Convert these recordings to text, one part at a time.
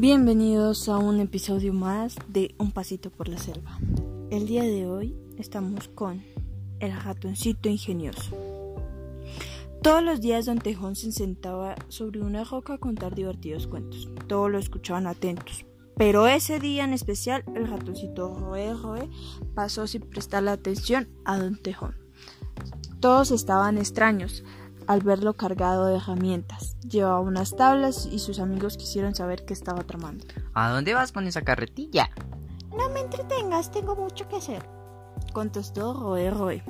Bienvenidos a un episodio más de Un Pasito por la Selva. El día de hoy estamos con el ratoncito ingenioso. Todos los días Don Tejón se sentaba sobre una roca a contar divertidos cuentos. Todos lo escuchaban atentos. Pero ese día en especial el ratoncito Roe Roe pasó sin prestarle atención a Don Tejón. Todos estaban extraños al verlo cargado de herramientas. Llevaba unas tablas y sus amigos quisieron saber qué estaba tramando. ¿A dónde vas con esa carretilla? No me entretengas, tengo mucho que hacer, contestó Roe Roe.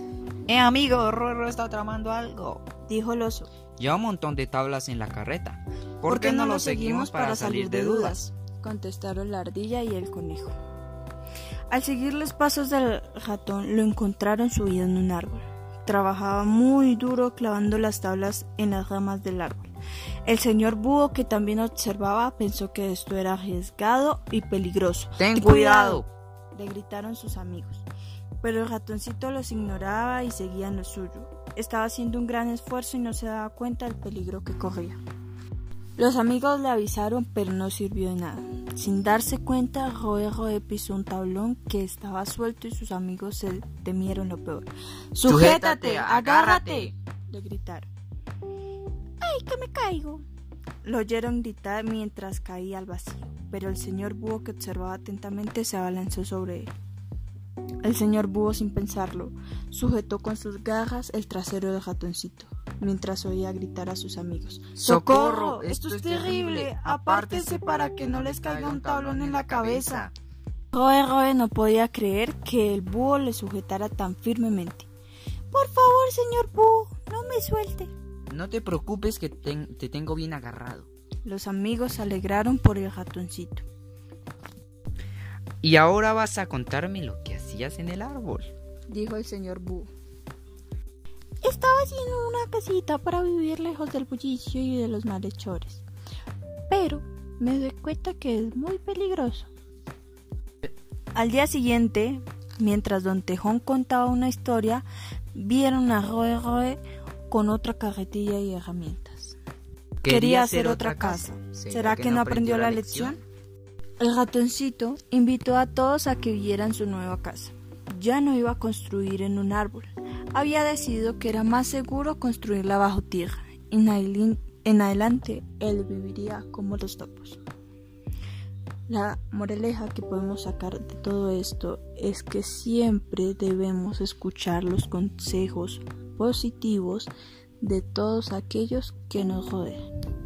Eh, amigo, Roe está tramando algo, dijo el oso. Lleva un montón de tablas en la carreta. ¿Por, qué no lo seguimos para salir de dudas? contestaron la ardilla y el conejo. Al seguir los pasos del ratón, lo encontraron subido en un árbol. Trabajaba muy duro clavando las tablas en las ramas del árbol. El señor búho, que también observaba, pensó que esto era arriesgado y peligroso. ¡Ten cuidado! le gritaron sus amigos. Pero el ratoncito los ignoraba y seguía en lo suyo. Estaba haciendo un gran esfuerzo y no se daba cuenta del peligro que corría. Los amigos le avisaron, pero no sirvió de nada. Sin darse cuenta, Roe Roe pisó un tablón que estaba suelto y sus amigos se temieron lo peor. ¡Sujétate! ¡Agárrate! le gritaron. ¡Ay, que me caigo! Lo oyeron gritar mientras caía al vacío, pero el señor búho que observaba atentamente se abalanzó sobre él. El señor búho, sin pensarlo, sujetó con sus garras el trasero del ratoncito mientras oía gritar a sus amigos. ¡Socorro! ¡Esto es terrible! ¡Apártense para que no les caiga un tablón en la cabeza! Roe Roe no podía creer que el búho le sujetara tan firmemente. Por favor, señor búho, no me suelte. No te preocupes que te tengo bien agarrado. Los amigos se alegraron por el ratoncito. Y ahora vas a contarme lo que hacías en el árbol, dijo el señor búho. Estaba haciendo una casita para vivir lejos del bullicio y de los malhechores. Pero me doy cuenta que es muy peligroso. Al día siguiente, mientras don Tejón contaba una historia, vieron a Roe Roe con otra carretilla y herramientas. Quería hacer otra casa. ¿Será que no aprendió la lección? El ratoncito invitó a todos a que vieran su nueva casa. Ya no iba a construir en un árbol, había decidido que era más seguro construirla bajo tierra. En adelante él viviría como los topos. La moraleja que podemos sacar de todo esto es que siempre debemos escuchar los consejos positivos de todos aquellos que nos rodean.